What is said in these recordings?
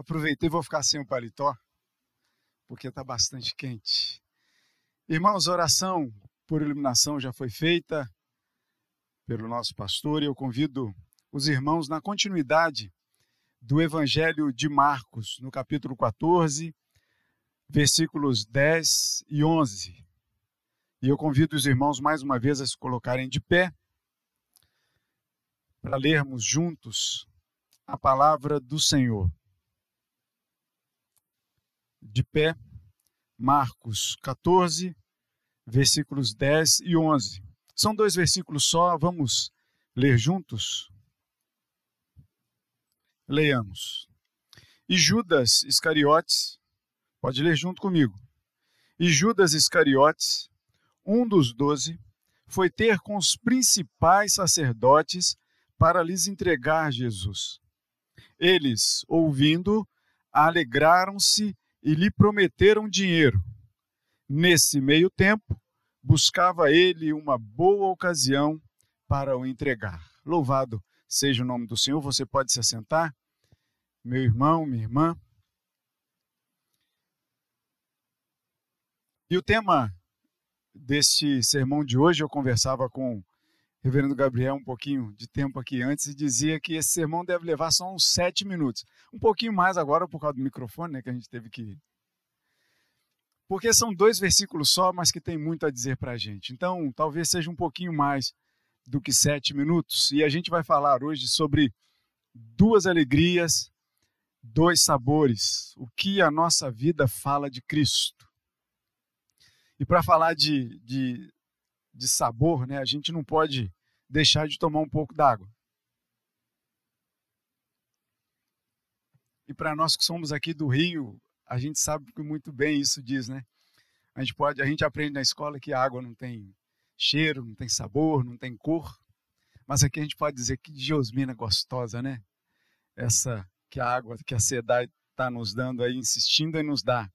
Aproveitei, vou ficar sem o paletó, porque está bastante quente. Irmãos, oração por iluminação já foi feita pelo nosso pastor e eu convido os irmãos na continuidade do Evangelho de Marcos, no capítulo 14, versículos 10 e 11. E eu convido os irmãos mais uma vez a se colocarem de pé para lermos juntos a palavra do Senhor de pé, Marcos 14, versículos 10 e 11. São dois versículos só, vamos ler juntos? Leiamos. E Judas Iscariotes, pode ler junto comigo. E Judas Iscariotes, um dos doze, foi ter com os principais sacerdotes para lhes entregar Jesus. Eles, ouvindo, alegraram-se e lhe prometeram dinheiro. Nesse meio tempo, buscava ele uma boa ocasião para o entregar. Louvado seja o nome do Senhor. Você pode se assentar, meu irmão, minha irmã. E o tema deste sermão de hoje, eu conversava com reverendo Gabriel um pouquinho de tempo aqui antes e dizia que esse sermão deve levar só uns sete minutos. Um pouquinho mais agora por causa do microfone, né, que a gente teve que. Porque são dois versículos só, mas que tem muito a dizer para a gente. Então, talvez seja um pouquinho mais do que sete minutos. E a gente vai falar hoje sobre duas alegrias, dois sabores. O que a nossa vida fala de Cristo. E para falar de, de de sabor, né, a gente não pode deixar de tomar um pouco d'água. E para nós que somos aqui do Rio, a gente sabe muito bem isso diz, né? A gente pode, a gente aprende na escola que a água não tem cheiro, não tem sabor, não tem cor, mas aqui a gente pode dizer que geosmina gostosa, né? Essa que a água, que a cidade está nos dando aí, insistindo em nos dar.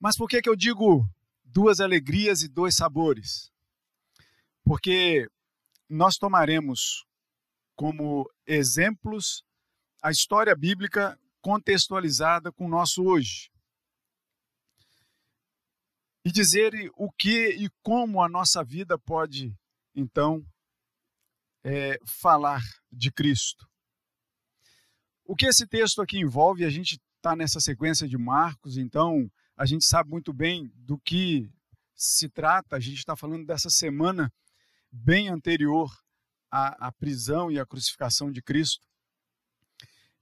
Mas por que que eu digo duas alegrias e dois sabores. Porque nós tomaremos como exemplos a história bíblica contextualizada com o nosso hoje. E dizer o que e como a nossa vida pode, então, é, falar de Cristo. O que esse texto aqui envolve, a gente está nessa sequência de Marcos, então a gente sabe muito bem do que se trata. A gente está falando dessa semana bem anterior à, à prisão e à crucificação de Cristo.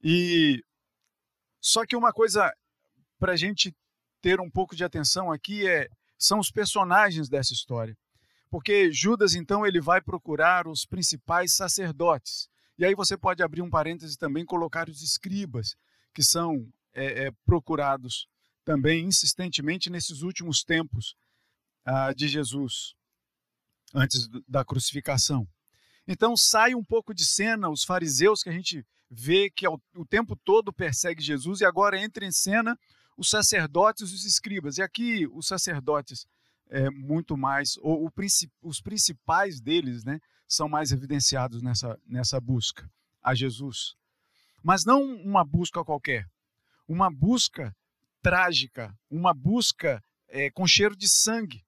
E só que uma coisa para a gente ter um pouco de atenção aqui é são os personagens dessa história. Porque Judas, então, ele vai procurar os principais sacerdotes. E aí você pode abrir um parêntese também colocar os escribas, que são é, é, procurados também insistentemente nesses últimos tempos ah, de Jesus, antes da crucificação. Então sai um pouco de cena os fariseus que a gente vê que ao, o tempo todo persegue Jesus e agora entra em cena os sacerdotes e os escribas. E aqui os sacerdotes é, muito mais, ou o, os principais deles, né, são mais evidenciados nessa, nessa busca a Jesus. Mas não uma busca qualquer, uma busca trágica, uma busca é, com cheiro de sangue,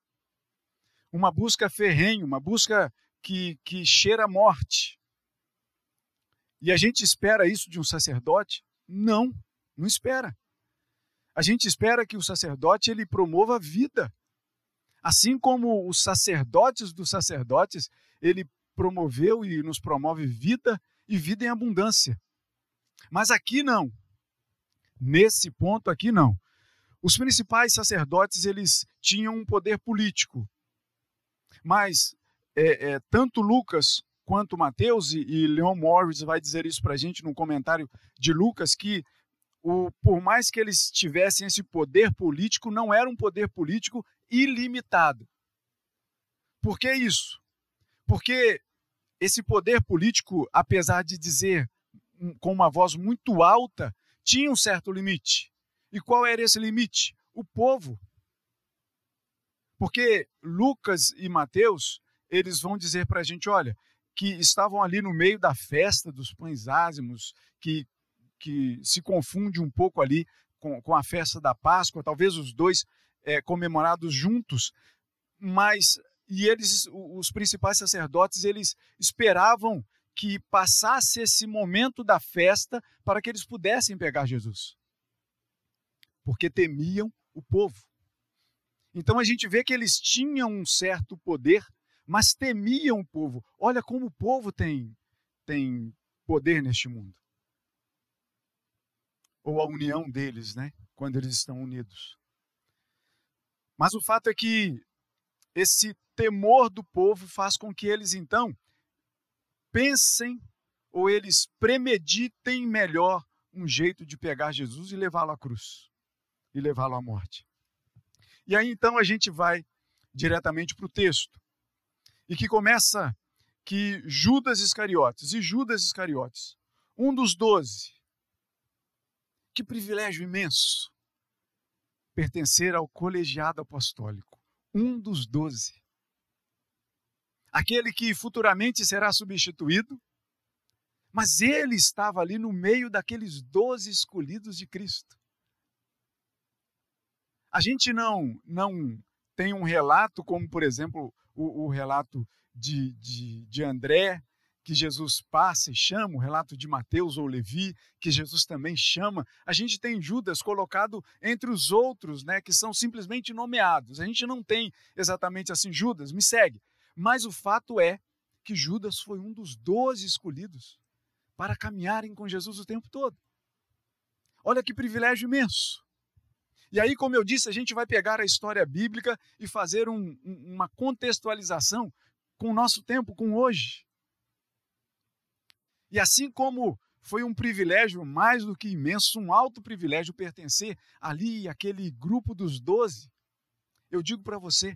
uma busca ferrenha, uma busca que, que cheira a morte. E a gente espera isso de um sacerdote? Não, não espera. A gente espera que o sacerdote ele promova a vida. Assim como os sacerdotes dos sacerdotes, ele promoveu e nos promove vida e vida em abundância. Mas aqui não. Nesse ponto aqui não. Os principais sacerdotes eles tinham um poder político, mas é, é, tanto Lucas quanto Mateus e, e Leon Morris vai dizer isso para a gente no comentário de Lucas que o, por mais que eles tivessem esse poder político, não era um poder político ilimitado. Por que isso? Porque esse poder político, apesar de dizer com uma voz muito alta, tinha um certo limite. E qual era esse limite? O povo. Porque Lucas e Mateus, eles vão dizer para a gente, olha, que estavam ali no meio da festa dos pães ázimos, que, que se confunde um pouco ali com, com a festa da Páscoa, talvez os dois é, comemorados juntos, mas e eles, os principais sacerdotes, eles esperavam que passasse esse momento da festa para que eles pudessem pegar Jesus. Porque temiam o povo. Então a gente vê que eles tinham um certo poder, mas temiam o povo. Olha como o povo tem, tem poder neste mundo. Ou a união deles, né? Quando eles estão unidos. Mas o fato é que esse temor do povo faz com que eles então pensem ou eles premeditem melhor um jeito de pegar Jesus e levá-lo à cruz e levá-lo à morte. E aí então a gente vai diretamente para o texto e que começa que Judas Iscariotes e Judas Iscariotes, um dos doze, que privilégio imenso pertencer ao colegiado apostólico, um dos doze aquele que futuramente será substituído, mas ele estava ali no meio daqueles doze escolhidos de Cristo. A gente não, não tem um relato, como por exemplo o, o relato de, de, de André, que Jesus passa e chama, o relato de Mateus ou Levi, que Jesus também chama. A gente tem Judas colocado entre os outros, né, que são simplesmente nomeados. A gente não tem exatamente assim, Judas, me segue. Mas o fato é que Judas foi um dos doze escolhidos para caminharem com Jesus o tempo todo. Olha que privilégio imenso. E aí, como eu disse, a gente vai pegar a história bíblica e fazer um, uma contextualização com o nosso tempo, com hoje. E assim como foi um privilégio mais do que imenso, um alto privilégio pertencer ali àquele grupo dos doze, eu digo para você,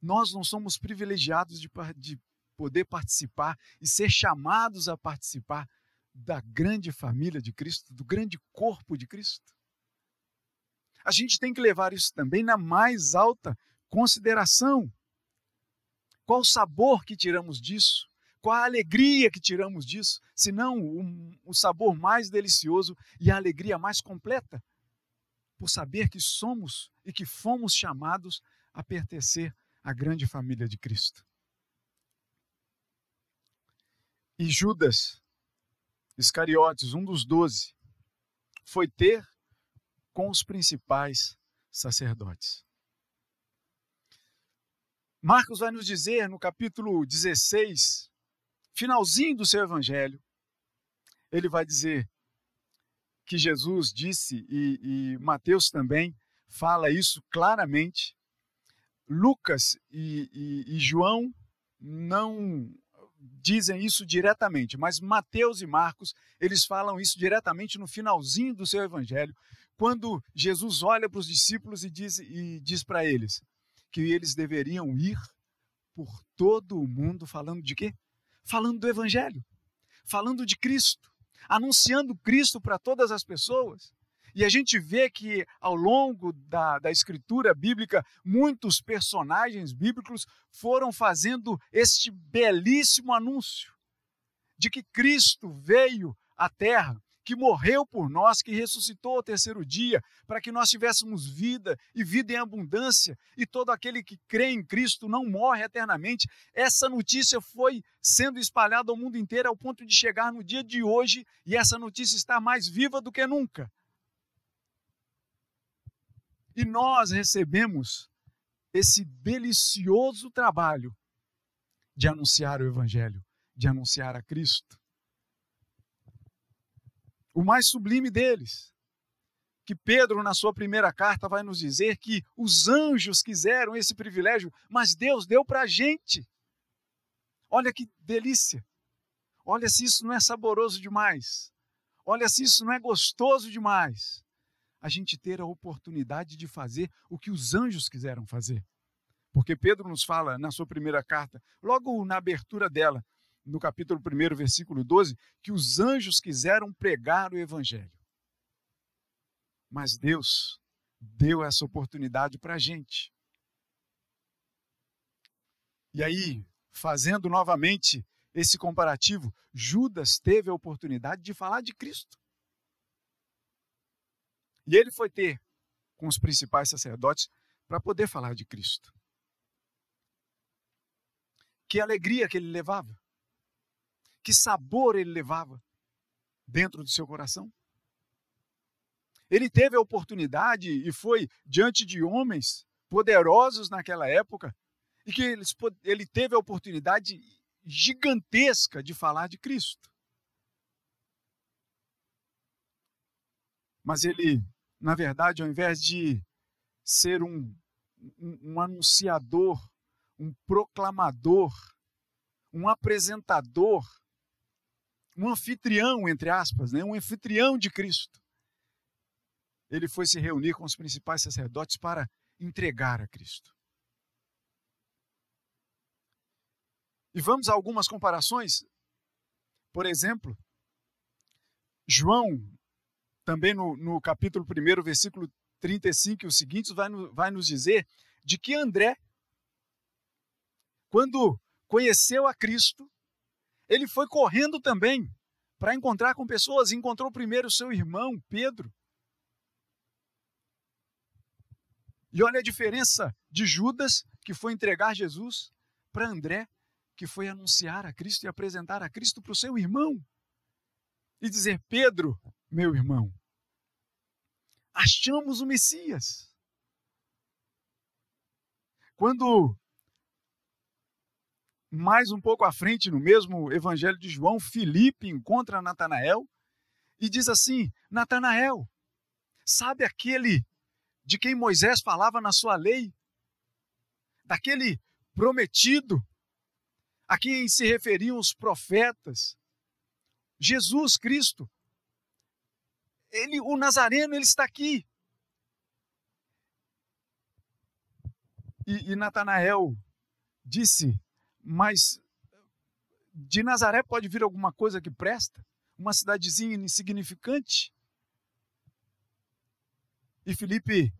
nós não somos privilegiados de, de poder participar e ser chamados a participar da grande família de Cristo, do grande corpo de Cristo. A gente tem que levar isso também na mais alta consideração. Qual o sabor que tiramos disso? Qual a alegria que tiramos disso? Se não o sabor mais delicioso e a alegria mais completa? Por saber que somos e que fomos chamados a pertencer a grande família de Cristo. E Judas Iscariotes, um dos doze, foi ter com os principais sacerdotes. Marcos vai nos dizer no capítulo 16, finalzinho do seu evangelho, ele vai dizer que Jesus disse, e, e Mateus também fala isso claramente, Lucas e, e, e João não dizem isso diretamente, mas Mateus e Marcos, eles falam isso diretamente no finalzinho do seu evangelho, quando Jesus olha para os discípulos e diz, e diz para eles que eles deveriam ir por todo o mundo falando de quê? Falando do evangelho, falando de Cristo, anunciando Cristo para todas as pessoas. E a gente vê que ao longo da, da escritura bíblica, muitos personagens bíblicos foram fazendo este belíssimo anúncio de que Cristo veio à terra, que morreu por nós, que ressuscitou ao terceiro dia, para que nós tivéssemos vida e vida em abundância, e todo aquele que crê em Cristo não morre eternamente. Essa notícia foi sendo espalhada ao mundo inteiro ao ponto de chegar no dia de hoje, e essa notícia está mais viva do que nunca. E nós recebemos esse delicioso trabalho de anunciar o Evangelho, de anunciar a Cristo. O mais sublime deles, que Pedro, na sua primeira carta, vai nos dizer que os anjos quiseram esse privilégio, mas Deus deu para a gente. Olha que delícia! Olha se isso não é saboroso demais. Olha se isso não é gostoso demais a gente ter a oportunidade de fazer o que os anjos quiseram fazer. Porque Pedro nos fala na sua primeira carta, logo na abertura dela, no capítulo 1, versículo 12, que os anjos quiseram pregar o evangelho. Mas Deus deu essa oportunidade para a gente. E aí, fazendo novamente esse comparativo, Judas teve a oportunidade de falar de Cristo. E ele foi ter com os principais sacerdotes para poder falar de Cristo. Que alegria que ele levava, que sabor ele levava dentro do seu coração. Ele teve a oportunidade e foi diante de homens poderosos naquela época e que ele teve a oportunidade gigantesca de falar de Cristo. Mas ele, na verdade, ao invés de ser um, um, um anunciador, um proclamador, um apresentador, um anfitrião, entre aspas, né? um anfitrião de Cristo, ele foi se reunir com os principais sacerdotes para entregar a Cristo. E vamos a algumas comparações. Por exemplo, João, também no, no capítulo 1, versículo 35 e os seguintes, vai, vai nos dizer de que André, quando conheceu a Cristo, ele foi correndo também para encontrar com pessoas. Encontrou primeiro seu irmão, Pedro. E olha a diferença de Judas, que foi entregar Jesus, para André, que foi anunciar a Cristo e apresentar a Cristo para o seu irmão. E dizer: Pedro, meu irmão, achamos o Messias. Quando, mais um pouco à frente, no mesmo Evangelho de João, Filipe encontra Natanael e diz assim: Natanael, sabe aquele de quem Moisés falava na sua lei? Daquele prometido a quem se referiam os profetas, Jesus Cristo. Ele, o Nazareno, ele está aqui. E, e Natanael disse: Mas de Nazaré pode vir alguma coisa que presta? Uma cidadezinha insignificante? E Felipe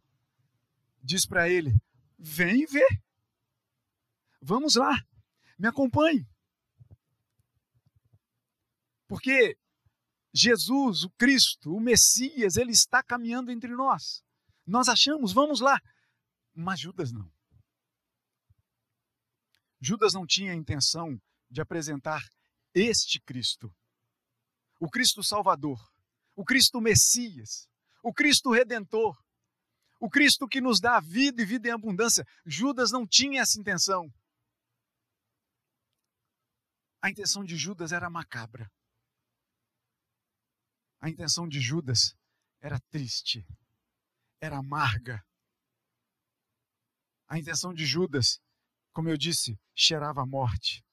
diz para ele: Vem ver. Vamos lá. Me acompanhe. Porque Jesus, o Cristo, o Messias, ele está caminhando entre nós. Nós achamos, vamos lá. Mas Judas não. Judas não tinha a intenção de apresentar este Cristo, o Cristo Salvador, o Cristo Messias, o Cristo Redentor, o Cristo que nos dá vida e vida em abundância. Judas não tinha essa intenção. A intenção de Judas era macabra. A intenção de Judas era triste, era amarga. A intenção de Judas, como eu disse, cheirava a morte.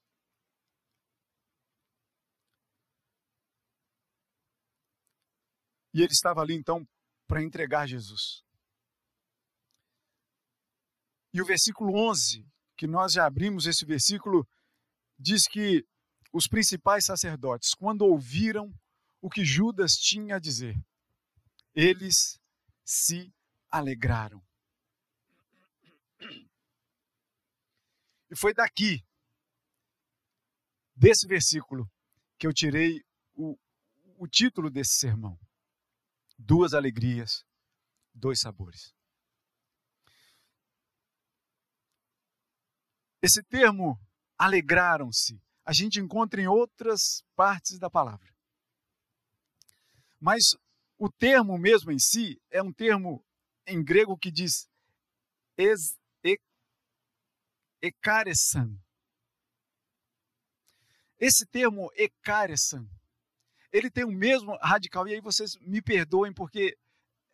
E ele estava ali então para entregar Jesus. E o versículo 11, que nós já abrimos esse versículo, diz que os principais sacerdotes, quando ouviram o que Judas tinha a dizer, eles se alegraram. E foi daqui, desse versículo, que eu tirei o, o título desse sermão: Duas alegrias, dois sabores. Esse termo, alegraram-se, a gente encontra em outras partes da palavra. Mas o termo mesmo em si é um termo em grego que diz es, ekaresan. Esse termo ekaresan, ele tem o mesmo radical, e aí vocês me perdoem porque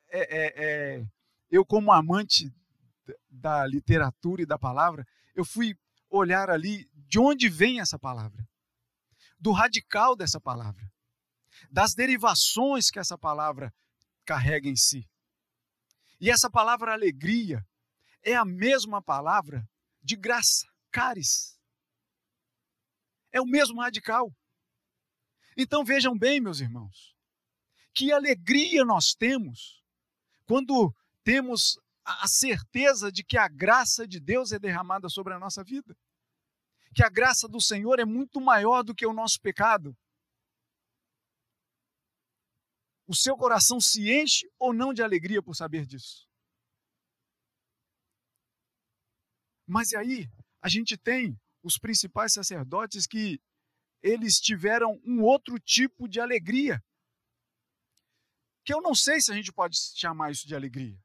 é, é, é, eu como amante da literatura e da palavra, eu fui olhar ali de onde vem essa palavra, do radical dessa palavra, das derivações que essa palavra carrega em si. E essa palavra alegria é a mesma palavra de graça, caris. É o mesmo radical. Então vejam bem, meus irmãos, que alegria nós temos quando temos a certeza de que a graça de Deus é derramada sobre a nossa vida que a graça do Senhor é muito maior do que o nosso pecado. O seu coração se enche ou não de alegria por saber disso? Mas aí, a gente tem os principais sacerdotes que eles tiveram um outro tipo de alegria. Que eu não sei se a gente pode chamar isso de alegria.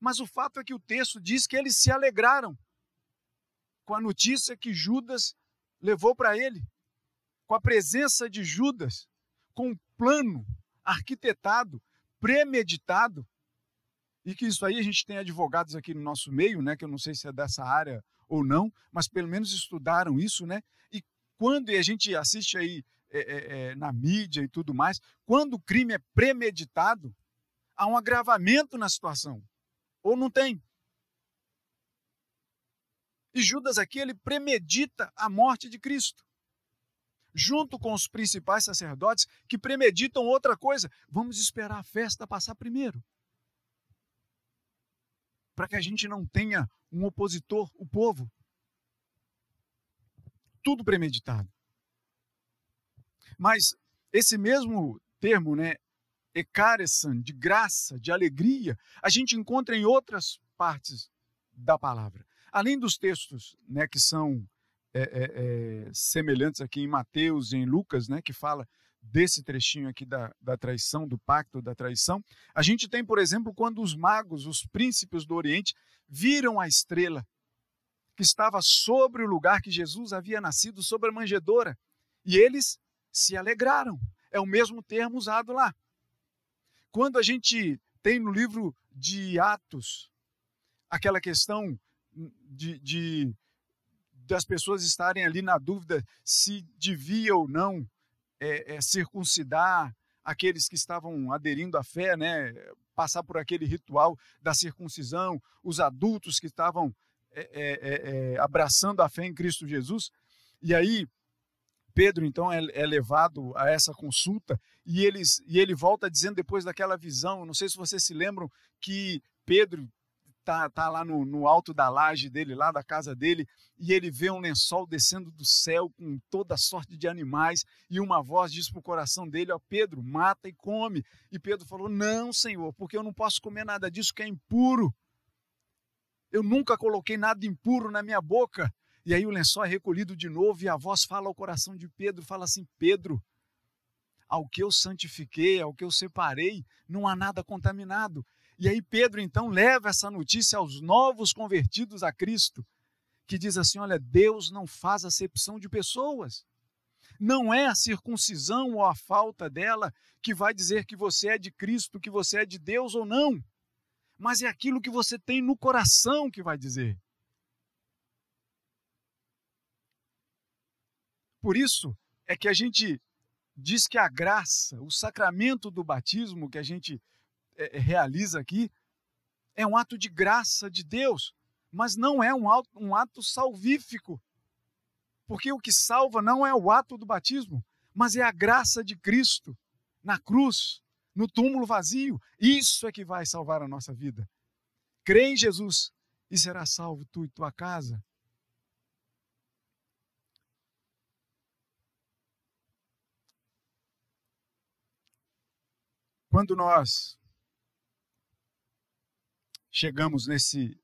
Mas o fato é que o texto diz que eles se alegraram com a notícia que Judas levou para ele, com a presença de Judas, com um plano arquitetado, premeditado, e que isso aí a gente tem advogados aqui no nosso meio, né, que eu não sei se é dessa área ou não, mas pelo menos estudaram isso, né? E quando a gente assiste aí é, é, é, na mídia e tudo mais, quando o crime é premeditado, há um agravamento na situação. Ou não tem? E Judas aqui, ele premedita a morte de Cristo. Junto com os principais sacerdotes que premeditam outra coisa. Vamos esperar a festa passar primeiro. Para que a gente não tenha um opositor, o povo. Tudo premeditado. Mas esse mesmo termo, né, ekaresan, de graça, de alegria, a gente encontra em outras partes da palavra. Além dos textos né, que são é, é, é, semelhantes aqui em Mateus e em Lucas, né, que fala desse trechinho aqui da, da traição, do pacto da traição, a gente tem, por exemplo, quando os magos, os príncipes do Oriente, viram a estrela que estava sobre o lugar que Jesus havia nascido, sobre a manjedoura, e eles se alegraram. É o mesmo termo usado lá. Quando a gente tem no livro de Atos aquela questão de, de das pessoas estarem ali na dúvida se devia ou não é, é, circuncidar aqueles que estavam aderindo à fé, né, passar por aquele ritual da circuncisão, os adultos que estavam é, é, é, é abraçando a fé em Cristo Jesus. E aí Pedro então é, levado a essa consulta e, eles, e ele volta dizendo depois daquela visão, não sei se vocês se lembram que Pedro tá, tá lá no, no alto da laje dele, lá da casa dele, e ele vê um lençol descendo do céu com toda sorte de animais, e uma voz diz para o coração dele, ó Pedro, mata e come. E Pedro falou, não Senhor, porque eu não posso comer nada disso que é impuro. Eu nunca coloquei nada impuro na minha boca. E aí o lençol é recolhido de novo e a voz fala ao coração de Pedro, fala assim: Pedro, ao que eu santifiquei, ao que eu separei, não há nada contaminado. E aí Pedro então leva essa notícia aos novos convertidos a Cristo, que diz assim: olha, Deus não faz acepção de pessoas. Não é a circuncisão ou a falta dela que vai dizer que você é de Cristo, que você é de Deus ou não. Mas é aquilo que você tem no coração que vai dizer. Por isso é que a gente diz que a graça, o sacramento do batismo que a gente realiza aqui, é um ato de graça de Deus, mas não é um ato, um ato salvífico. Porque o que salva não é o ato do batismo, mas é a graça de Cristo na cruz, no túmulo vazio. Isso é que vai salvar a nossa vida. Crê em Jesus e será salvo tu e tua casa. Quando nós chegamos nesse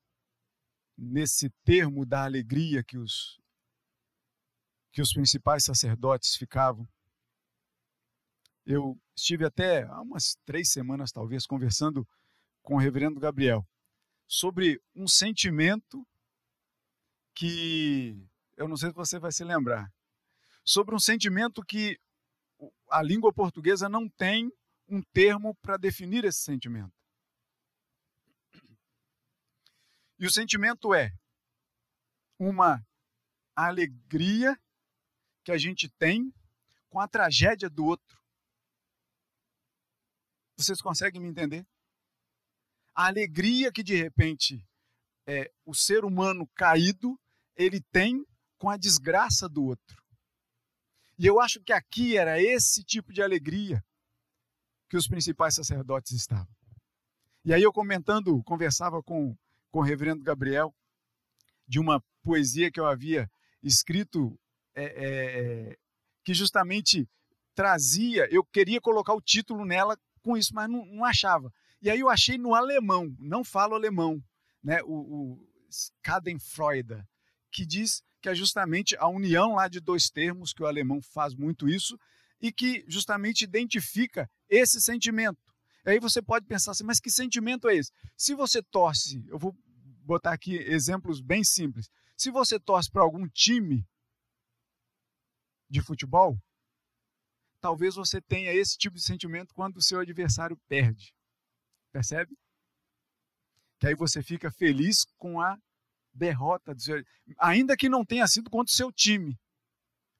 nesse termo da alegria que os que os principais sacerdotes ficavam, eu estive até há umas três semanas talvez conversando com o Reverendo Gabriel sobre um sentimento que eu não sei se você vai se lembrar, sobre um sentimento que a língua portuguesa não tem um termo para definir esse sentimento. E o sentimento é uma alegria que a gente tem com a tragédia do outro. Vocês conseguem me entender? A alegria que de repente é, o ser humano caído ele tem com a desgraça do outro. E eu acho que aqui era esse tipo de alegria que os principais sacerdotes estavam. E aí eu comentando, conversava com, com o reverendo Gabriel de uma poesia que eu havia escrito é, é, que justamente trazia, eu queria colocar o título nela com isso, mas não, não achava. E aí eu achei no alemão, não falo alemão, né? o, o Schadenfreude, que diz que é justamente a união lá de dois termos, que o alemão faz muito isso, e que justamente identifica esse sentimento. Aí você pode pensar assim, mas que sentimento é esse? Se você torce, eu vou botar aqui exemplos bem simples. Se você torce para algum time de futebol, talvez você tenha esse tipo de sentimento quando o seu adversário perde. Percebe? Que aí você fica feliz com a derrota do seu, ainda que não tenha sido contra o seu time.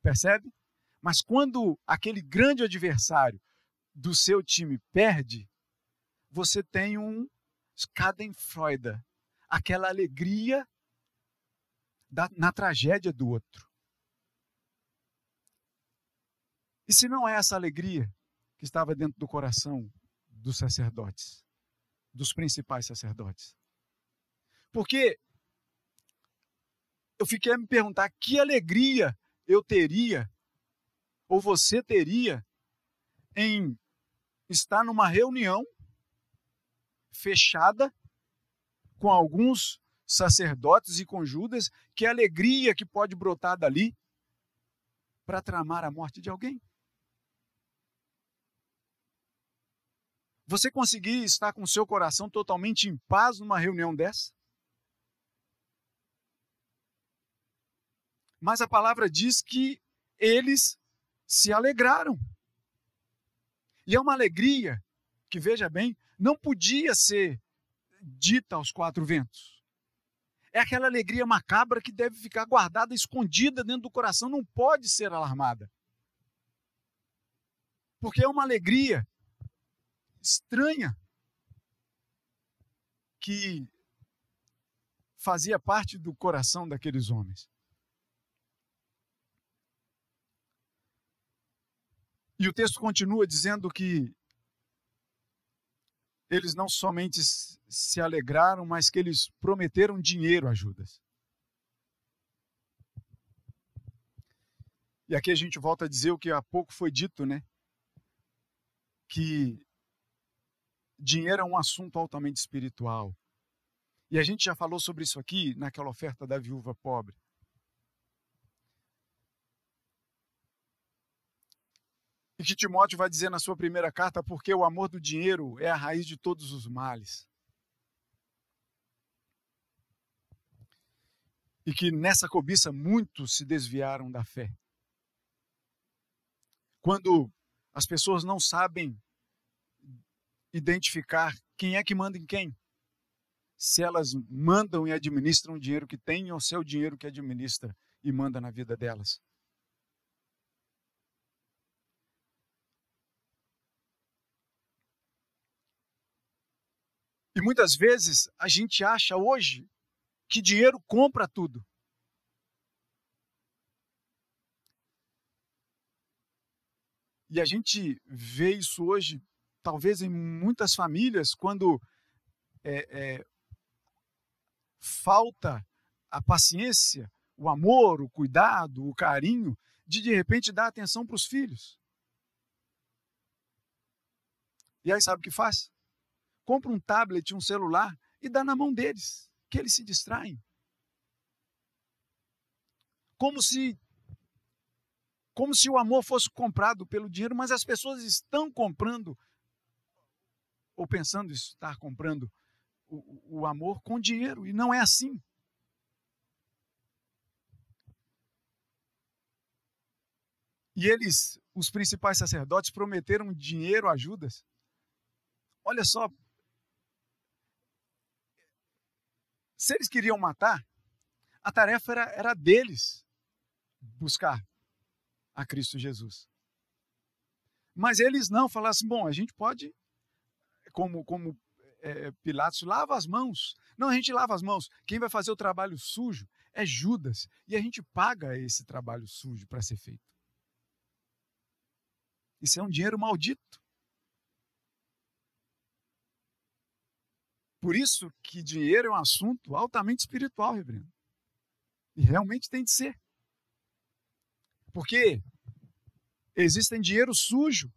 Percebe? Mas quando aquele grande adversário do seu time perde, você tem um Schadenfreude, aquela alegria da, na tragédia do outro. E se não é essa alegria que estava dentro do coração dos sacerdotes, dos principais sacerdotes? Porque eu fiquei a me perguntar que alegria eu teria, ou você teria, em estar numa reunião fechada com alguns sacerdotes e com Judas, que alegria que pode brotar dali para tramar a morte de alguém. Você conseguir estar com seu coração totalmente em paz numa reunião dessa? Mas a palavra diz que eles se alegraram. E é uma alegria que, veja bem, não podia ser dita aos quatro ventos. É aquela alegria macabra que deve ficar guardada, escondida dentro do coração, não pode ser alarmada. Porque é uma alegria estranha que fazia parte do coração daqueles homens. E o texto continua dizendo que eles não somente se alegraram, mas que eles prometeram dinheiro a Judas. E aqui a gente volta a dizer o que há pouco foi dito, né? Que dinheiro é um assunto altamente espiritual. E a gente já falou sobre isso aqui naquela oferta da viúva pobre. E que Timóteo vai dizer na sua primeira carta, porque o amor do dinheiro é a raiz de todos os males. E que nessa cobiça muitos se desviaram da fé. Quando as pessoas não sabem identificar quem é que manda em quem, se elas mandam e administram o dinheiro que têm ou se é o dinheiro que administra e manda na vida delas. E muitas vezes a gente acha hoje que dinheiro compra tudo. E a gente vê isso hoje, talvez em muitas famílias, quando é, é, falta a paciência, o amor, o cuidado, o carinho, de de repente dar atenção para os filhos. E aí sabe o que faz? Compra um tablet, um celular e dá na mão deles, que eles se distraem. Como se como se o amor fosse comprado pelo dinheiro, mas as pessoas estão comprando ou pensando estar comprando o, o amor com dinheiro e não é assim. E eles, os principais sacerdotes, prometeram dinheiro a Judas. Olha só, Se eles queriam matar, a tarefa era, era deles buscar a Cristo Jesus. Mas eles não falassem, bom, a gente pode, como, como é, Pilatos, lava as mãos. Não, a gente lava as mãos. Quem vai fazer o trabalho sujo é Judas. E a gente paga esse trabalho sujo para ser feito. Isso é um dinheiro maldito. Por isso que dinheiro é um assunto altamente espiritual, reverendo. E realmente tem de ser. Porque existem dinheiro sujo.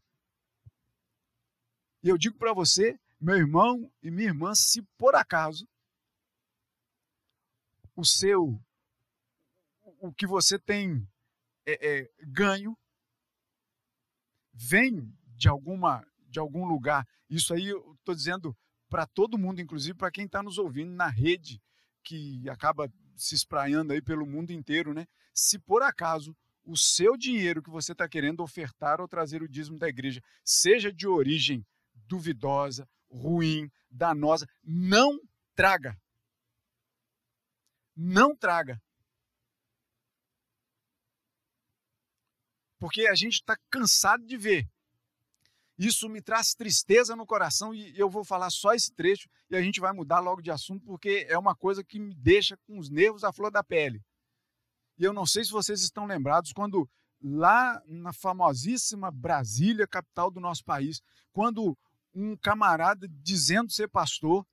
E eu digo para você, meu irmão e minha irmã, se por acaso o seu, o que você tem é, é, ganho, vem de alguma, de algum lugar. Isso aí eu estou dizendo para todo mundo, inclusive para quem está nos ouvindo na rede, que acaba se espraiando aí pelo mundo inteiro, né? Se por acaso o seu dinheiro que você está querendo ofertar ou trazer o dízimo da igreja seja de origem duvidosa, ruim, danosa, não traga. Não traga. Porque a gente está cansado de ver. Isso me traz tristeza no coração e eu vou falar só esse trecho e a gente vai mudar logo de assunto porque é uma coisa que me deixa com os nervos à flor da pele. E eu não sei se vocês estão lembrados quando lá na famosíssima Brasília, capital do nosso país, quando um camarada dizendo ser pastor,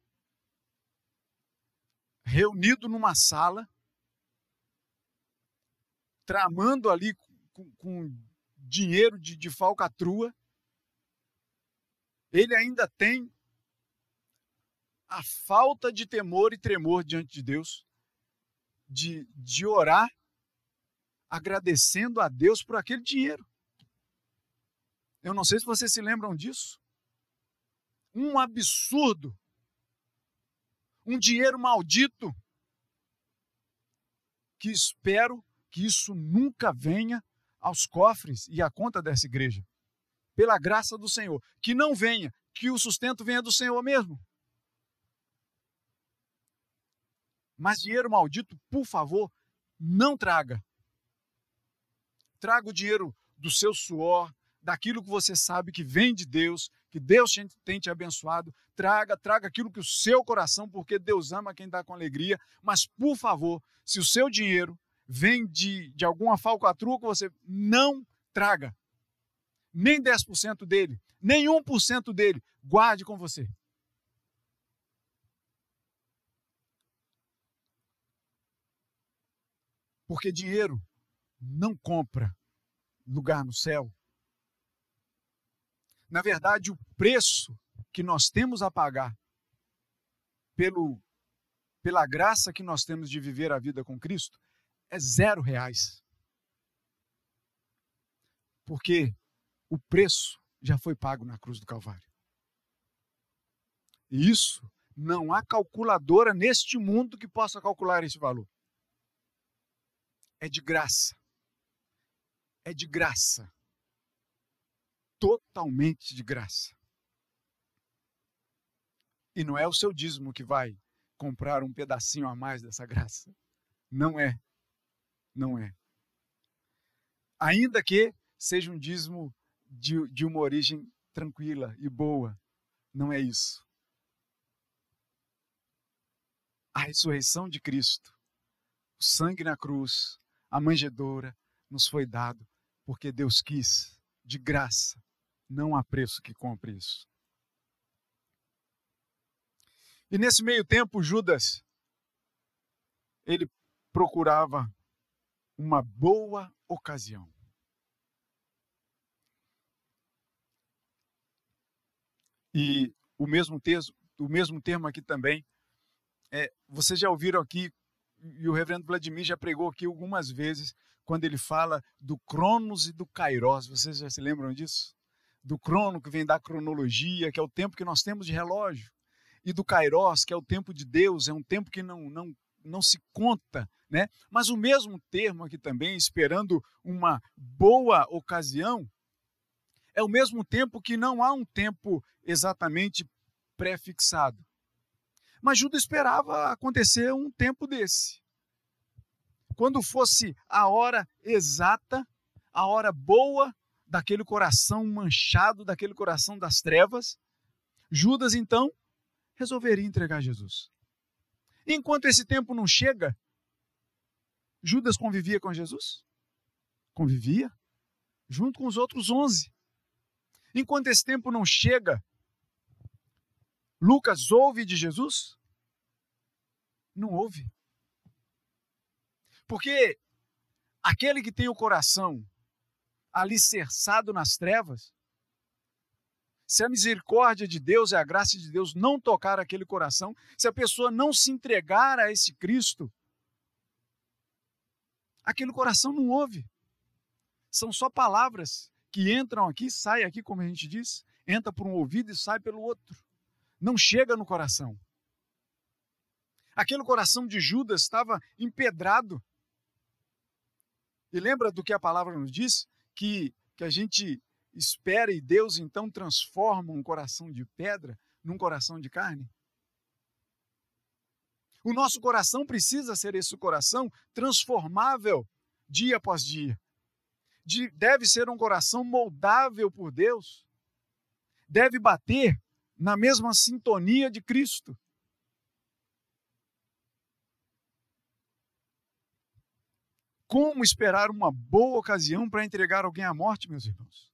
reunido numa sala, tramando ali com, com dinheiro de, de falcatrua, ele ainda tem a falta de temor e tremor diante de Deus, de, de orar agradecendo a Deus por aquele dinheiro. Eu não sei se vocês se lembram disso. Um absurdo. Um dinheiro maldito. Que espero que isso nunca venha aos cofres e à conta dessa igreja. Pela graça do Senhor. Que não venha, que o sustento venha do Senhor mesmo. Mas dinheiro maldito, por favor, não traga traga o dinheiro do seu suor, daquilo que você sabe que vem de Deus, que Deus tem te abençoado. Traga, traga aquilo que o seu coração, porque Deus ama quem dá com alegria. Mas, por favor, se o seu dinheiro vem de, de alguma falcatrua que você não traga, nem 10% dele, nem 1% dele, guarde com você. Porque dinheiro não compra lugar no céu. Na verdade, o preço que nós temos a pagar pelo, pela graça que nós temos de viver a vida com Cristo é zero reais. Porque o preço já foi pago na cruz do Calvário. E isso não há calculadora neste mundo que possa calcular esse valor. É de graça é de graça. Totalmente de graça. E não é o seu dízimo que vai comprar um pedacinho a mais dessa graça. Não é. Não é. Ainda que seja um dízimo de, de uma origem tranquila e boa, não é isso. A ressurreição de Cristo, o sangue na cruz, a manjedoura, nos foi dado porque Deus quis, de graça. Não há preço que compre isso. E nesse meio tempo, Judas, ele procurava uma boa ocasião. E o mesmo texto, o mesmo termo aqui também, é, vocês já ouviram aqui, e o reverendo Vladimir já pregou aqui algumas vezes, quando ele fala do Cronos e do Kairos. Vocês já se lembram disso? Do crono, que vem da cronologia, que é o tempo que nós temos de relógio, e do Kairos, que é o tempo de Deus, é um tempo que não, não, não se conta, né? Mas o mesmo termo aqui também, esperando uma boa ocasião, é o mesmo tempo que não há um tempo exatamente pré-fixado. Mas Judas esperava acontecer um tempo desse quando fosse a hora exata, a hora boa daquele coração manchado, daquele coração das trevas, Judas então resolveria entregar Jesus. Enquanto esse tempo não chega, Judas convivia com Jesus? Convivia, junto com os outros onze. Enquanto esse tempo não chega, Lucas ouve de Jesus? Não ouve. Porque aquele que tem o coração alicerçado nas trevas, se a misericórdia de Deus e a graça de Deus não tocar aquele coração, se a pessoa não se entregar a esse Cristo, aquele coração não ouve. São só palavras que entram aqui, saem aqui, como a gente diz, entra por um ouvido e sai pelo outro. Não chega no coração. Aquele coração de Judas estava empedrado. E lembra do que a palavra nos diz? Que, que a gente espera e Deus então transforma um coração de pedra num coração de carne? O nosso coração precisa ser esse coração transformável dia após dia. De, deve ser um coração moldável por Deus. Deve bater na mesma sintonia de Cristo. Como esperar uma boa ocasião para entregar alguém à morte, meus irmãos?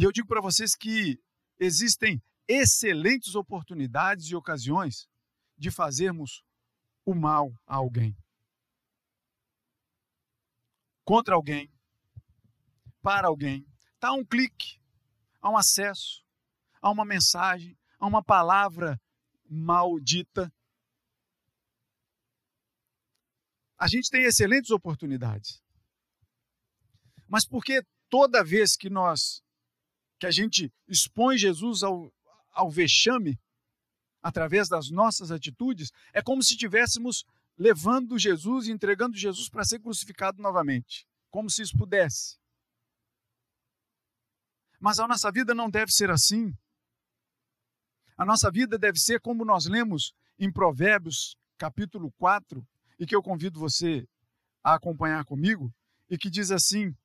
E eu digo para vocês que existem excelentes oportunidades e ocasiões de fazermos o mal a alguém. Contra alguém, para alguém. Está um clique, a um acesso, a uma mensagem, a uma palavra maldita a gente tem excelentes oportunidades. Mas porque toda vez que nós que a gente expõe Jesus ao, ao vexame através das nossas atitudes, é como se estivéssemos levando Jesus e entregando Jesus para ser crucificado novamente, como se isso pudesse. Mas a nossa vida não deve ser assim. A nossa vida deve ser como nós lemos em Provérbios, capítulo 4, e que eu convido você a acompanhar comigo, e que diz assim: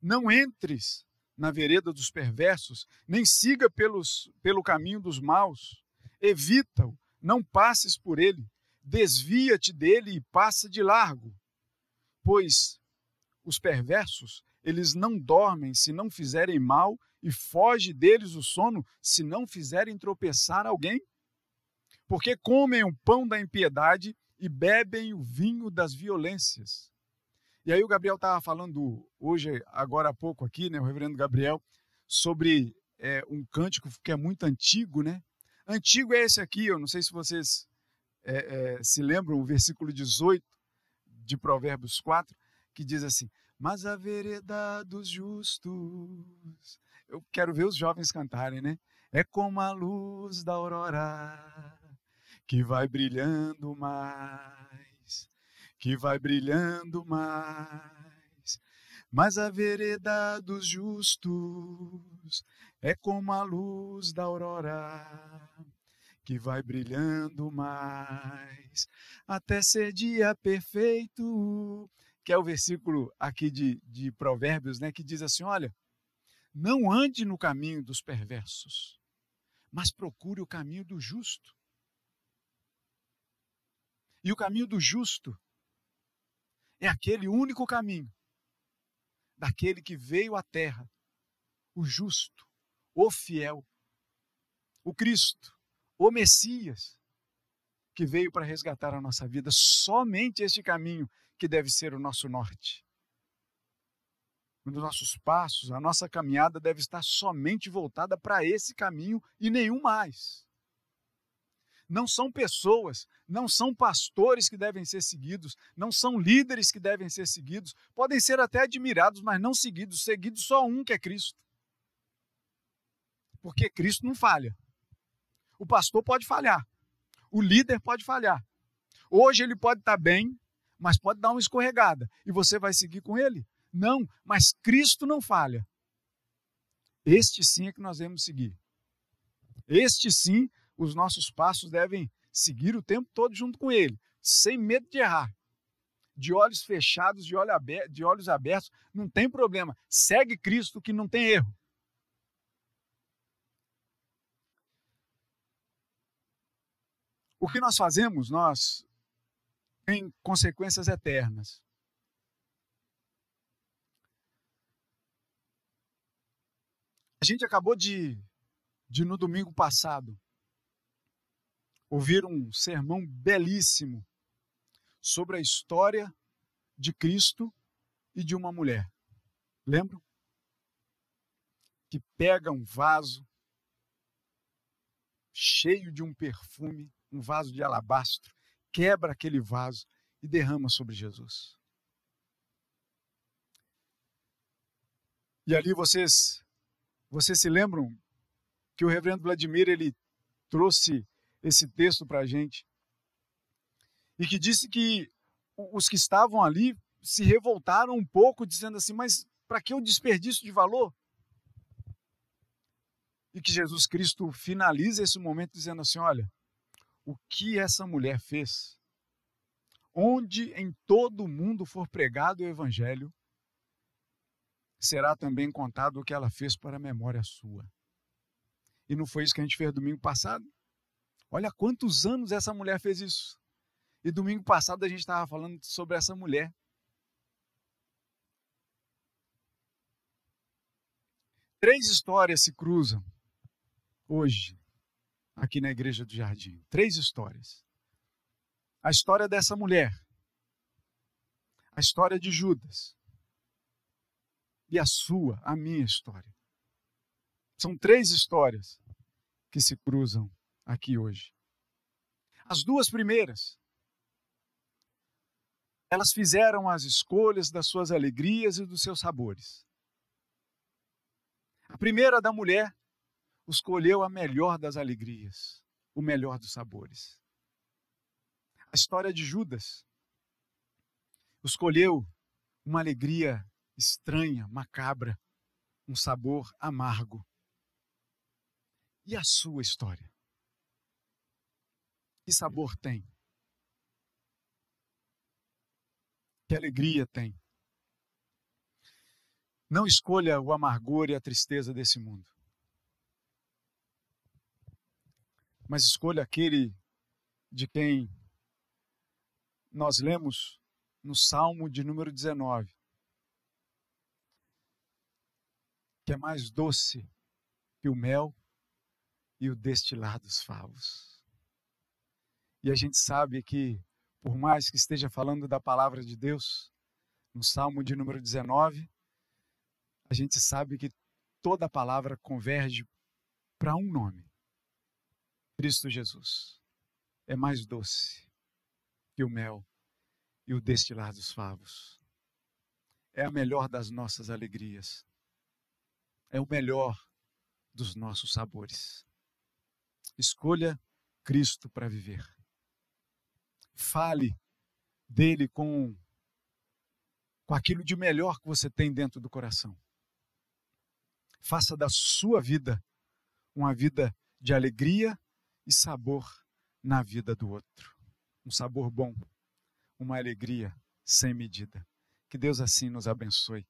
Não entres na vereda dos perversos, nem siga pelos, pelo caminho dos maus, evita-o, não passes por ele, desvia-te dele e passa de largo, pois os perversos, eles não dormem se não fizerem mal, e foge deles o sono se não fizerem tropeçar alguém porque comem o pão da impiedade e bebem o vinho das violências. E aí o Gabriel estava falando hoje, agora há pouco aqui, né, o reverendo Gabriel, sobre é, um cântico que é muito antigo, né? Antigo é esse aqui, eu não sei se vocês é, é, se lembram, o versículo 18 de Provérbios 4, que diz assim: Mas a vereda dos justos. Eu quero ver os jovens cantarem, né? É como a luz da aurora que vai brilhando mais, que vai brilhando mais. Mas a vereda dos justos é como a luz da aurora, que vai brilhando mais, até ser dia perfeito. Que é o versículo aqui de, de Provérbios, né, que diz assim: olha, não ande no caminho dos perversos, mas procure o caminho do justo e o caminho do justo é aquele único caminho daquele que veio à terra, o justo, o fiel, o Cristo, o Messias, que veio para resgatar a nossa vida. Somente este caminho que deve ser o nosso norte. Os nossos passos, a nossa caminhada deve estar somente voltada para esse caminho e nenhum mais não são pessoas, não são pastores que devem ser seguidos, não são líderes que devem ser seguidos, podem ser até admirados, mas não seguidos, seguidos só um que é Cristo. Porque Cristo não falha. O pastor pode falhar, o líder pode falhar. Hoje ele pode estar bem, mas pode dar uma escorregada e você vai seguir com ele? Não, mas Cristo não falha. Este sim é que nós devemos seguir. Este sim os nossos passos devem seguir o tempo todo junto com Ele, sem medo de errar. De olhos fechados, de, olho aberto, de olhos abertos, não tem problema. Segue Cristo que não tem erro. O que nós fazemos, nós tem consequências eternas. A gente acabou de, de no domingo passado, ouvir um sermão belíssimo sobre a história de Cristo e de uma mulher. Lembram? Que pega um vaso cheio de um perfume, um vaso de alabastro, quebra aquele vaso e derrama sobre Jesus. E ali vocês, vocês se lembram que o reverendo Vladimir ele trouxe esse texto para a gente e que disse que os que estavam ali se revoltaram um pouco, dizendo assim: mas para que o desperdício de valor? E que Jesus Cristo finaliza esse momento dizendo assim: olha, o que essa mulher fez, onde em todo o mundo for pregado o Evangelho, será também contado o que ela fez para a memória sua. E não foi isso que a gente fez domingo passado? Olha quantos anos essa mulher fez isso. E domingo passado a gente estava falando sobre essa mulher. Três histórias se cruzam hoje aqui na igreja do Jardim. Três histórias. A história dessa mulher, a história de Judas e a sua, a minha história. São três histórias que se cruzam aqui hoje. As duas primeiras, elas fizeram as escolhas das suas alegrias e dos seus sabores. A primeira da mulher escolheu a melhor das alegrias, o melhor dos sabores. A história de Judas escolheu uma alegria estranha, macabra, um sabor amargo. E a sua história? Que sabor tem? Que alegria tem? Não escolha o amargor e a tristeza desse mundo. Mas escolha aquele de quem nós lemos no Salmo de número 19, que é mais doce que o mel e o destilar dos favos. E a gente sabe que, por mais que esteja falando da palavra de Deus, no Salmo de número 19, a gente sabe que toda palavra converge para um nome: Cristo Jesus. É mais doce que o mel e o destilar dos favos. É a melhor das nossas alegrias. É o melhor dos nossos sabores. Escolha Cristo para viver. Fale dele com com aquilo de melhor que você tem dentro do coração. Faça da sua vida uma vida de alegria e sabor na vida do outro. Um sabor bom, uma alegria sem medida. Que Deus assim nos abençoe.